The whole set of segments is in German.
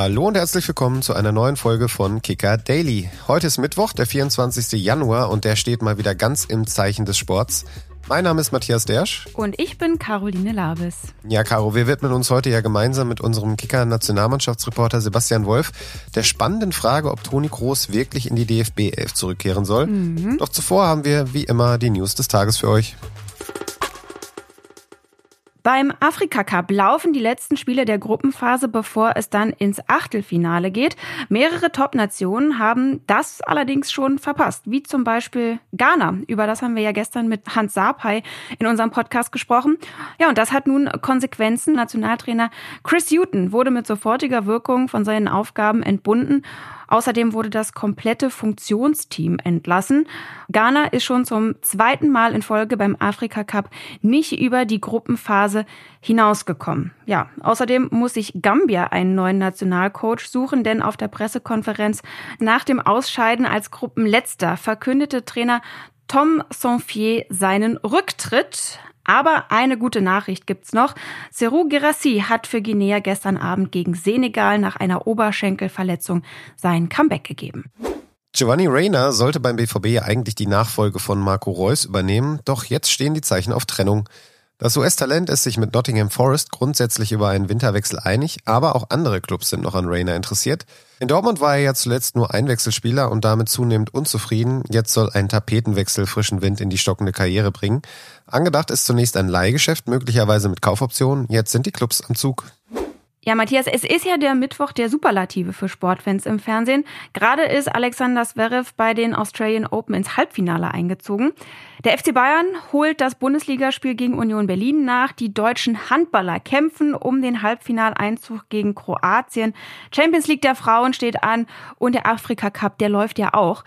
Hallo und herzlich willkommen zu einer neuen Folge von Kicker Daily. Heute ist Mittwoch, der 24. Januar und der steht mal wieder ganz im Zeichen des Sports. Mein Name ist Matthias Dersch. Und ich bin Caroline Labes. Ja, Caro, wir widmen uns heute ja gemeinsam mit unserem Kicker-Nationalmannschaftsreporter Sebastian Wolf der spannenden Frage, ob Toni Kroos wirklich in die DFB 11 zurückkehren soll. Mhm. Doch zuvor haben wir wie immer die News des Tages für euch. Beim Afrika Cup laufen die letzten Spiele der Gruppenphase, bevor es dann ins Achtelfinale geht. Mehrere Top-Nationen haben das allerdings schon verpasst, wie zum Beispiel Ghana. Über das haben wir ja gestern mit Hans Sapai in unserem Podcast gesprochen. Ja, und das hat nun Konsequenzen. Nationaltrainer Chris Hutton wurde mit sofortiger Wirkung von seinen Aufgaben entbunden. Außerdem wurde das komplette Funktionsteam entlassen. Ghana ist schon zum zweiten Mal in Folge beim Afrika Cup nicht über die Gruppenphase hinausgekommen. Ja, außerdem muss sich Gambia einen neuen Nationalcoach suchen, denn auf der Pressekonferenz nach dem Ausscheiden als Gruppenletzter verkündete Trainer Tom Sonfier seinen Rücktritt. Aber eine gute Nachricht gibt's noch. Serou Girassi hat für Guinea gestern Abend gegen Senegal nach einer Oberschenkelverletzung sein Comeback gegeben. Giovanni Reyna sollte beim BVB eigentlich die Nachfolge von Marco Reus übernehmen, doch jetzt stehen die Zeichen auf Trennung. Das US-Talent ist sich mit Nottingham Forest grundsätzlich über einen Winterwechsel einig, aber auch andere Clubs sind noch an Rayner interessiert. In Dortmund war er ja zuletzt nur Einwechselspieler und damit zunehmend unzufrieden. Jetzt soll ein Tapetenwechsel frischen Wind in die stockende Karriere bringen. Angedacht ist zunächst ein Leihgeschäft, möglicherweise mit Kaufoptionen. Jetzt sind die Clubs am Zug. Ja, Matthias, es ist ja der Mittwoch der Superlative für Sportfans im Fernsehen. Gerade ist Alexander Zverev bei den Australian Open ins Halbfinale eingezogen. Der FC Bayern holt das Bundesligaspiel gegen Union Berlin nach. Die deutschen Handballer kämpfen um den Halbfinaleinzug gegen Kroatien. Champions League der Frauen steht an und der Afrika Cup, der läuft ja auch.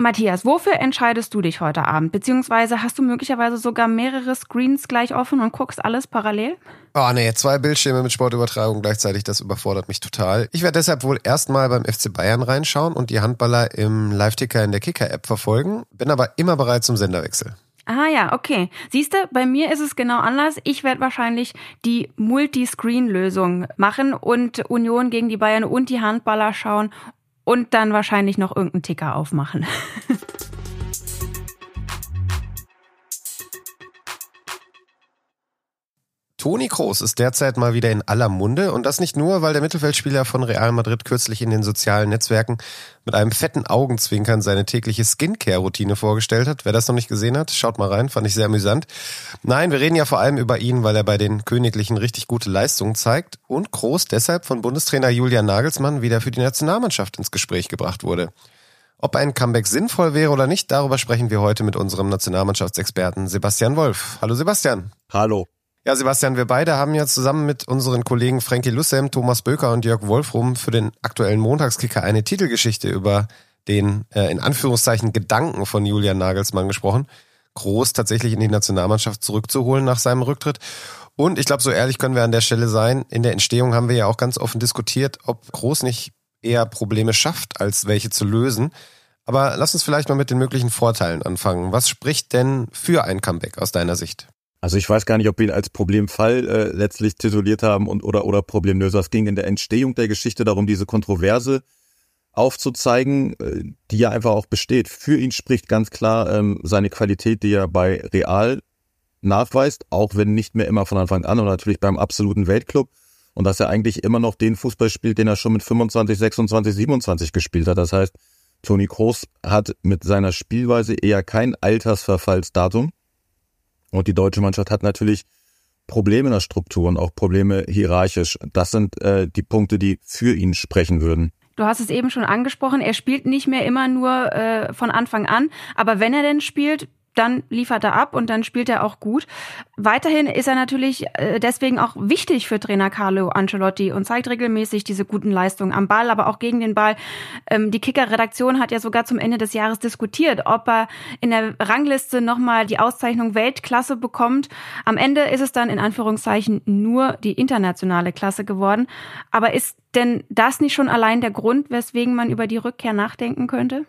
Matthias, wofür entscheidest du dich heute Abend? Beziehungsweise hast du möglicherweise sogar mehrere Screens gleich offen und guckst alles parallel? Oh nee, zwei Bildschirme mit Sportübertragung gleichzeitig, das überfordert mich total. Ich werde deshalb wohl erstmal beim FC Bayern reinschauen und die Handballer im Live-Ticker in der Kicker-App verfolgen, bin aber immer bereit zum Senderwechsel. Ah ja, okay. Siehst du, bei mir ist es genau anders. Ich werde wahrscheinlich die Multiscreen-Lösung machen und Union gegen die Bayern und die Handballer schauen und dann wahrscheinlich noch irgendeinen Ticker aufmachen. Toni Kroos ist derzeit mal wieder in aller Munde und das nicht nur, weil der Mittelfeldspieler von Real Madrid kürzlich in den sozialen Netzwerken mit einem fetten Augenzwinkern seine tägliche Skincare-Routine vorgestellt hat. Wer das noch nicht gesehen hat, schaut mal rein, fand ich sehr amüsant. Nein, wir reden ja vor allem über ihn, weil er bei den Königlichen richtig gute Leistungen zeigt und Kroos deshalb von Bundestrainer Julian Nagelsmann wieder für die Nationalmannschaft ins Gespräch gebracht wurde. Ob ein Comeback sinnvoll wäre oder nicht, darüber sprechen wir heute mit unserem Nationalmannschaftsexperten Sebastian Wolf. Hallo Sebastian. Hallo. Ja, Sebastian, wir beide haben ja zusammen mit unseren Kollegen Frankie Lussem, Thomas Böker und Jörg Wolfrum für den aktuellen Montagskicker eine Titelgeschichte über den äh, in Anführungszeichen Gedanken von Julian Nagelsmann gesprochen. Groß tatsächlich in die Nationalmannschaft zurückzuholen nach seinem Rücktritt. Und ich glaube, so ehrlich können wir an der Stelle sein. In der Entstehung haben wir ja auch ganz offen diskutiert, ob Groß nicht eher Probleme schafft, als welche zu lösen. Aber lass uns vielleicht mal mit den möglichen Vorteilen anfangen. Was spricht denn für ein Comeback aus deiner Sicht? Also ich weiß gar nicht, ob wir ihn als Problemfall äh, letztlich tituliert haben und oder oder Problemlöser. Es ging in der Entstehung der Geschichte darum, diese Kontroverse aufzuzeigen, äh, die ja einfach auch besteht. Für ihn spricht ganz klar ähm, seine Qualität, die er bei Real nachweist, auch wenn nicht mehr immer von Anfang an und natürlich beim absoluten Weltclub. Und dass er eigentlich immer noch den Fußball spielt, den er schon mit 25, 26, 27 gespielt hat. Das heißt, Toni Kroos hat mit seiner Spielweise eher kein Altersverfallsdatum und die deutsche Mannschaft hat natürlich Probleme in der Struktur und auch Probleme hierarchisch. Das sind äh, die Punkte, die für ihn sprechen würden. Du hast es eben schon angesprochen, er spielt nicht mehr immer nur äh, von Anfang an, aber wenn er denn spielt, dann liefert er ab und dann spielt er auch gut. Weiterhin ist er natürlich äh, deswegen auch wichtig für Trainer Carlo Ancelotti und zeigt regelmäßig diese guten Leistungen am Ball, aber auch gegen den Ball. Ähm, die Kicker-Redaktion hat ja sogar zum Ende des Jahres diskutiert, ob er in der Rangliste nochmal die Auszeichnung Weltklasse bekommt. Am Ende ist es dann in Anführungszeichen nur die internationale Klasse geworden. Aber ist denn das nicht schon allein der Grund, weswegen man über die Rückkehr nachdenken könnte?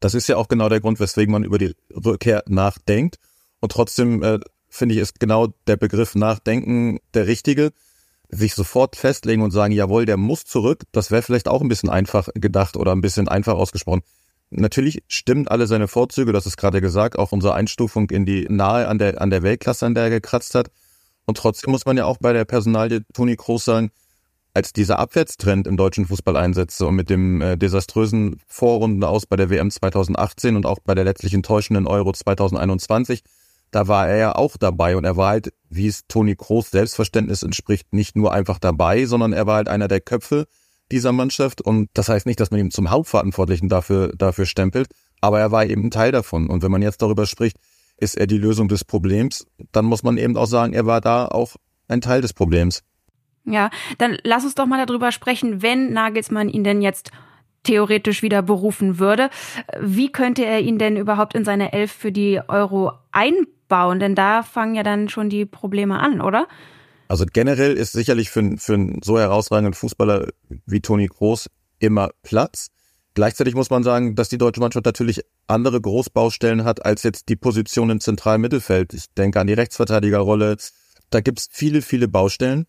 Das ist ja auch genau der Grund, weswegen man über die Rückkehr nachdenkt. Und trotzdem äh, finde ich, ist genau der Begriff Nachdenken der richtige. sich sofort festlegen und sagen, jawohl, der muss zurück, das wäre vielleicht auch ein bisschen einfach gedacht oder ein bisschen einfach ausgesprochen. Natürlich stimmen alle seine Vorzüge, das ist gerade gesagt, auch unsere Einstufung in die nahe an der, an der Weltklasse, an der er gekratzt hat. Und trotzdem muss man ja auch bei der Personalie Toni Kroos sagen, als dieser Abwärtstrend im deutschen Fußball einsetzte und mit dem äh, desaströsen Vorrunden aus bei der WM 2018 und auch bei der letztlich enttäuschenden Euro 2021, da war er ja auch dabei und er war halt, wie es Toni Kroos Selbstverständnis entspricht, nicht nur einfach dabei, sondern er war halt einer der Köpfe dieser Mannschaft und das heißt nicht, dass man ihn zum Hauptverantwortlichen dafür, dafür stempelt, aber er war eben Teil davon und wenn man jetzt darüber spricht, ist er die Lösung des Problems, dann muss man eben auch sagen, er war da auch ein Teil des Problems. Ja, dann lass uns doch mal darüber sprechen, wenn Nagelsmann ihn denn jetzt theoretisch wieder berufen würde. Wie könnte er ihn denn überhaupt in seine Elf für die Euro einbauen? Denn da fangen ja dann schon die Probleme an, oder? Also generell ist sicherlich für, für einen so herausragenden Fußballer wie Toni Kroos immer Platz. Gleichzeitig muss man sagen, dass die deutsche Mannschaft natürlich andere Großbaustellen hat als jetzt die Position im zentralen Mittelfeld. Ich denke an die Rechtsverteidigerrolle. Da gibt's viele, viele Baustellen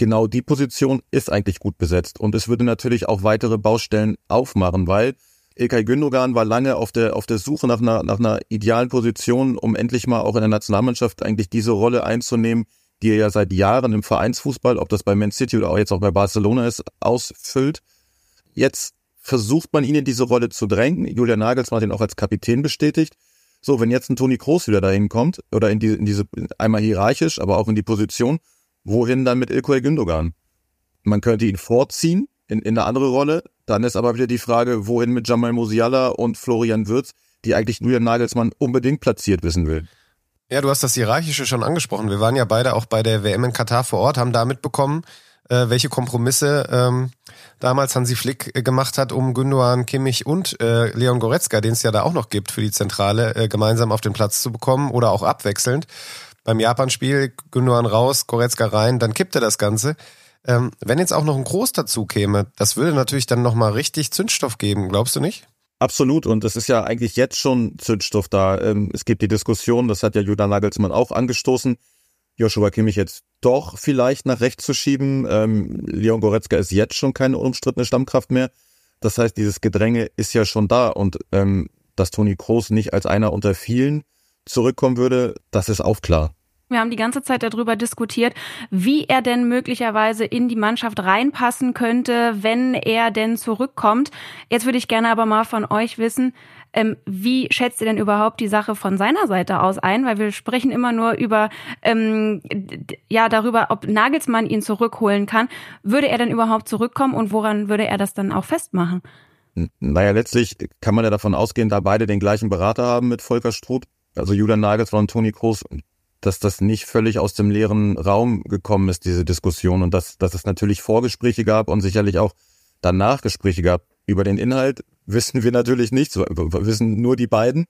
genau die Position ist eigentlich gut besetzt. Und es würde natürlich auch weitere Baustellen aufmachen, weil Ilkay Gündogan war lange auf der, auf der Suche nach einer, nach einer idealen Position, um endlich mal auch in der Nationalmannschaft eigentlich diese Rolle einzunehmen, die er ja seit Jahren im Vereinsfußball, ob das bei Man City oder auch jetzt auch bei Barcelona ist, ausfüllt. Jetzt versucht man ihn in diese Rolle zu drängen. Julian Nagelsmann hat ihn auch als Kapitän bestätigt. So, wenn jetzt ein Toni Kroos wieder dahin kommt, oder in, die, in diese, einmal hierarchisch, aber auch in die Position, Wohin dann mit Ilkay Gündogan? Man könnte ihn vorziehen in, in eine andere Rolle. Dann ist aber wieder die Frage, wohin mit Jamal Musiala und Florian Würz, die eigentlich Julian Nagelsmann unbedingt platziert wissen will. Ja, du hast das Hierarchische schon angesprochen. Wir waren ja beide auch bei der WM in Katar vor Ort, haben da mitbekommen, äh, welche Kompromisse ähm, damals Hansi Flick äh, gemacht hat, um Gündogan, Kimmich und äh, Leon Goretzka, den es ja da auch noch gibt für die Zentrale, äh, gemeinsam auf den Platz zu bekommen oder auch abwechselnd beim Japan-Spiel Gündogan raus, Goretzka rein, dann kippte das Ganze. Ähm, wenn jetzt auch noch ein Groß dazu käme, das würde natürlich dann nochmal richtig Zündstoff geben, glaubst du nicht? Absolut. Und es ist ja eigentlich jetzt schon Zündstoff da. Ähm, es gibt die Diskussion, das hat ja Julian Nagelsmann auch angestoßen, Joshua Kimmich jetzt doch vielleicht nach rechts zu schieben. Ähm, Leon Goretzka ist jetzt schon keine unumstrittene Stammkraft mehr. Das heißt, dieses Gedränge ist ja schon da und ähm, dass Toni Kroos nicht als einer unter vielen zurückkommen würde, das ist auch klar. Wir haben die ganze Zeit darüber diskutiert, wie er denn möglicherweise in die Mannschaft reinpassen könnte, wenn er denn zurückkommt. Jetzt würde ich gerne aber mal von euch wissen, ähm, wie schätzt ihr denn überhaupt die Sache von seiner Seite aus ein? Weil wir sprechen immer nur über, ähm, ja, darüber, ob Nagelsmann ihn zurückholen kann. Würde er denn überhaupt zurückkommen und woran würde er das dann auch festmachen? Naja, letztlich kann man ja davon ausgehen, da beide den gleichen Berater haben mit Volker Struth, also Julian Nagelsmann und Toni Kroos, dass das nicht völlig aus dem leeren Raum gekommen ist, diese Diskussion, und dass, dass es natürlich Vorgespräche gab und sicherlich auch danach Gespräche gab. Über den Inhalt wissen wir natürlich nicht, so, wissen nur die beiden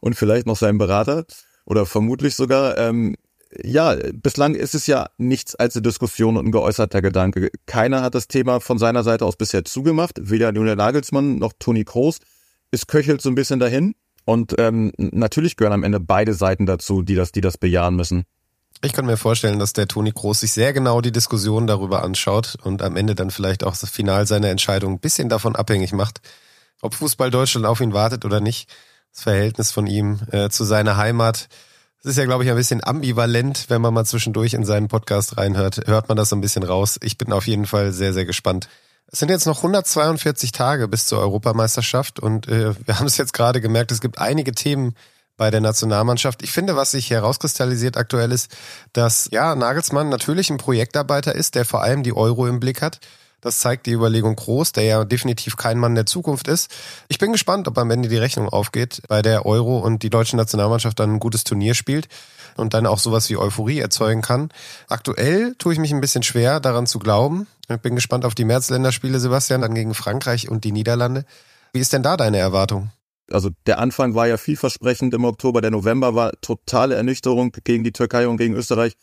und vielleicht noch sein Berater oder vermutlich sogar. Ähm, ja, bislang ist es ja nichts als eine Diskussion und ein geäußerter Gedanke. Keiner hat das Thema von seiner Seite aus bisher zugemacht, weder Julian Nagelsmann noch Toni Kroos. Es köchelt so ein bisschen dahin. Und ähm, natürlich gehören am Ende beide Seiten dazu, die das, die das bejahen müssen. Ich kann mir vorstellen, dass der Toni Groß sich sehr genau die Diskussion darüber anschaut und am Ende dann vielleicht auch das Final seiner Entscheidung ein bisschen davon abhängig macht, ob Fußball Deutschland auf ihn wartet oder nicht. Das Verhältnis von ihm äh, zu seiner Heimat. Das ist ja, glaube ich, ein bisschen ambivalent, wenn man mal zwischendurch in seinen Podcast reinhört. Hört man das so ein bisschen raus. Ich bin auf jeden Fall sehr, sehr gespannt. Es sind jetzt noch 142 Tage bis zur Europameisterschaft und äh, wir haben es jetzt gerade gemerkt, es gibt einige Themen bei der Nationalmannschaft. Ich finde, was sich herauskristallisiert aktuell ist, dass ja Nagelsmann natürlich ein Projektarbeiter ist, der vor allem die Euro im Blick hat. Das zeigt die Überlegung groß, der ja definitiv kein Mann der Zukunft ist. Ich bin gespannt, ob am Ende die Rechnung aufgeht bei der Euro und die deutsche Nationalmannschaft dann ein gutes Turnier spielt und dann auch sowas wie Euphorie erzeugen kann. Aktuell tue ich mich ein bisschen schwer, daran zu glauben. Ich bin gespannt auf die Märzländerspiele, Sebastian, dann gegen Frankreich und die Niederlande. Wie ist denn da deine Erwartung? Also der Anfang war ja vielversprechend im Oktober, der November war totale Ernüchterung gegen die Türkei und gegen Österreich.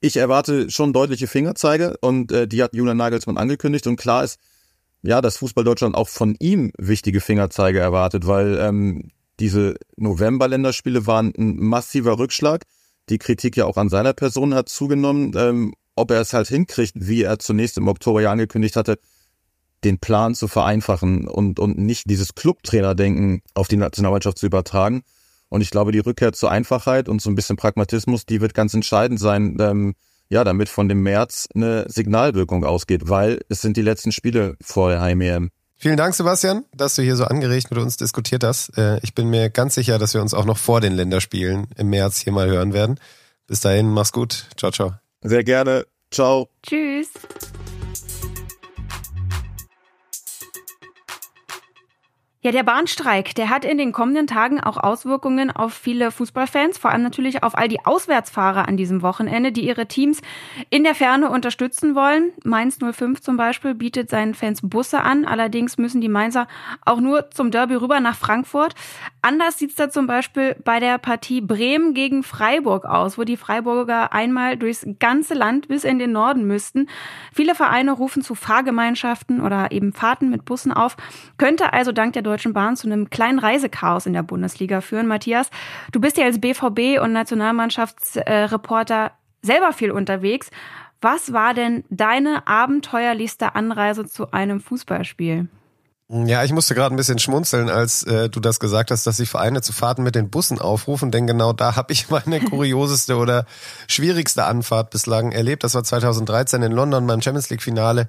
Ich erwarte schon deutliche Fingerzeige und äh, die hat Julian Nagelsmann angekündigt und klar ist, ja, dass Fußball Deutschland auch von ihm wichtige Fingerzeige erwartet, weil ähm, diese November-Länderspiele waren ein massiver Rückschlag. Die Kritik ja auch an seiner Person hat zugenommen. Ähm, ob er es halt hinkriegt, wie er zunächst im Oktober ja angekündigt hatte, den Plan zu vereinfachen und, und nicht dieses Clubtrainer-Denken auf die Nationalmannschaft zu übertragen. Und ich glaube, die Rückkehr zur Einfachheit und so ein bisschen Pragmatismus, die wird ganz entscheidend sein, ähm, ja, damit von dem März eine Signalwirkung ausgeht, weil es sind die letzten Spiele vor der Heim-EM. Vielen Dank, Sebastian, dass du hier so angeregt mit uns diskutiert hast. Äh, ich bin mir ganz sicher, dass wir uns auch noch vor den Länderspielen im März hier mal hören werden. Bis dahin, mach's gut. Ciao, ciao. Sehr gerne. Ciao. Tschüss. Ja, der Bahnstreik, der hat in den kommenden Tagen auch Auswirkungen auf viele Fußballfans, vor allem natürlich auf all die Auswärtsfahrer an diesem Wochenende, die ihre Teams in der Ferne unterstützen wollen. Mainz 05 zum Beispiel bietet seinen Fans Busse an, allerdings müssen die Mainzer auch nur zum Derby rüber nach Frankfurt. Anders sieht's da zum Beispiel bei der Partie Bremen gegen Freiburg aus, wo die Freiburger einmal durchs ganze Land bis in den Norden müssten. Viele Vereine rufen zu Fahrgemeinschaften oder eben Fahrten mit Bussen auf, könnte also dank der Deutschen Bahn zu einem kleinen Reisechaos in der Bundesliga führen. Matthias, du bist ja als BVB und Nationalmannschaftsreporter selber viel unterwegs. Was war denn deine abenteuerlichste Anreise zu einem Fußballspiel? Ja, ich musste gerade ein bisschen schmunzeln, als äh, du das gesagt hast, dass die Vereine zu Fahrten mit den Bussen aufrufen, denn genau da habe ich meine kurioseste oder schwierigste Anfahrt bislang erlebt. Das war 2013 in London beim Champions League Finale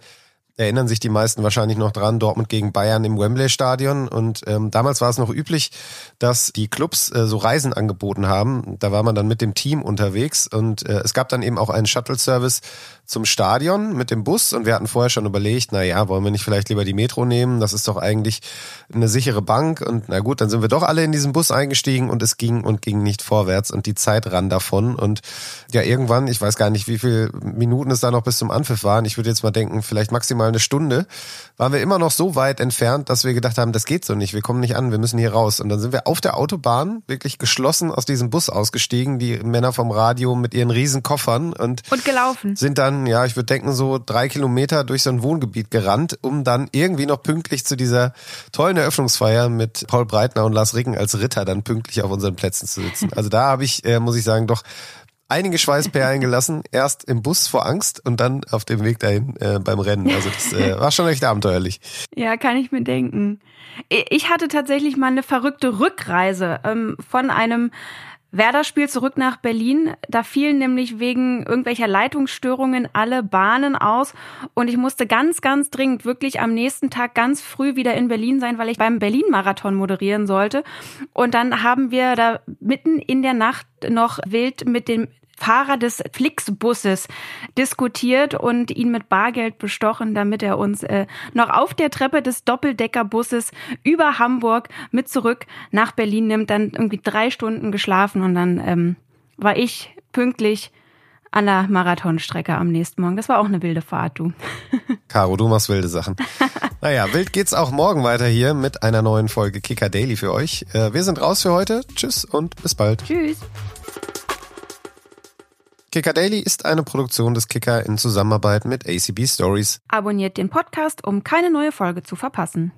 erinnern sich die meisten wahrscheinlich noch dran, Dortmund gegen Bayern im Wembley-Stadion. Und ähm, damals war es noch üblich, dass die Clubs äh, so Reisen angeboten haben. Da war man dann mit dem Team unterwegs und äh, es gab dann eben auch einen Shuttle-Service zum Stadion mit dem Bus und wir hatten vorher schon überlegt, na ja, wollen wir nicht vielleicht lieber die Metro nehmen? Das ist doch eigentlich eine sichere Bank und na gut, dann sind wir doch alle in diesen Bus eingestiegen und es ging und ging nicht vorwärts und die Zeit ran davon und ja, irgendwann, ich weiß gar nicht, wie viele Minuten es da noch bis zum Anpfiff waren. Ich würde jetzt mal denken, vielleicht maximal eine Stunde, waren wir immer noch so weit entfernt, dass wir gedacht haben, das geht so nicht, wir kommen nicht an, wir müssen hier raus und dann sind wir auf der Autobahn wirklich geschlossen aus diesem Bus ausgestiegen, die Männer vom Radio mit ihren riesen Koffern und, und gelaufen. sind dann ja, ich würde denken, so drei Kilometer durch so ein Wohngebiet gerannt, um dann irgendwie noch pünktlich zu dieser tollen Eröffnungsfeier mit Paul Breitner und Lars Ricken als Ritter dann pünktlich auf unseren Plätzen zu sitzen. Also da habe ich, äh, muss ich sagen, doch einige Schweißperlen gelassen. Erst im Bus vor Angst und dann auf dem Weg dahin äh, beim Rennen. Also das äh, war schon echt abenteuerlich. Ja, kann ich mir denken. Ich hatte tatsächlich mal eine verrückte Rückreise ähm, von einem Werder-Spiel zurück nach Berlin. Da fielen nämlich wegen irgendwelcher Leitungsstörungen alle Bahnen aus und ich musste ganz, ganz dringend wirklich am nächsten Tag ganz früh wieder in Berlin sein, weil ich beim Berlin-Marathon moderieren sollte. Und dann haben wir da mitten in der Nacht noch wild mit dem Fahrer des Flixbusses diskutiert und ihn mit Bargeld bestochen, damit er uns äh, noch auf der Treppe des Doppeldeckerbusses über Hamburg mit zurück nach Berlin nimmt. Dann irgendwie drei Stunden geschlafen und dann ähm, war ich pünktlich an der Marathonstrecke am nächsten Morgen. Das war auch eine wilde Fahrt, du. Caro, du machst wilde Sachen. naja, wild geht's auch morgen weiter hier mit einer neuen Folge Kicker Daily für euch. Äh, wir sind raus für heute. Tschüss und bis bald. Tschüss. Kicker Daily ist eine Produktion des Kicker in Zusammenarbeit mit ACB Stories. Abonniert den Podcast, um keine neue Folge zu verpassen.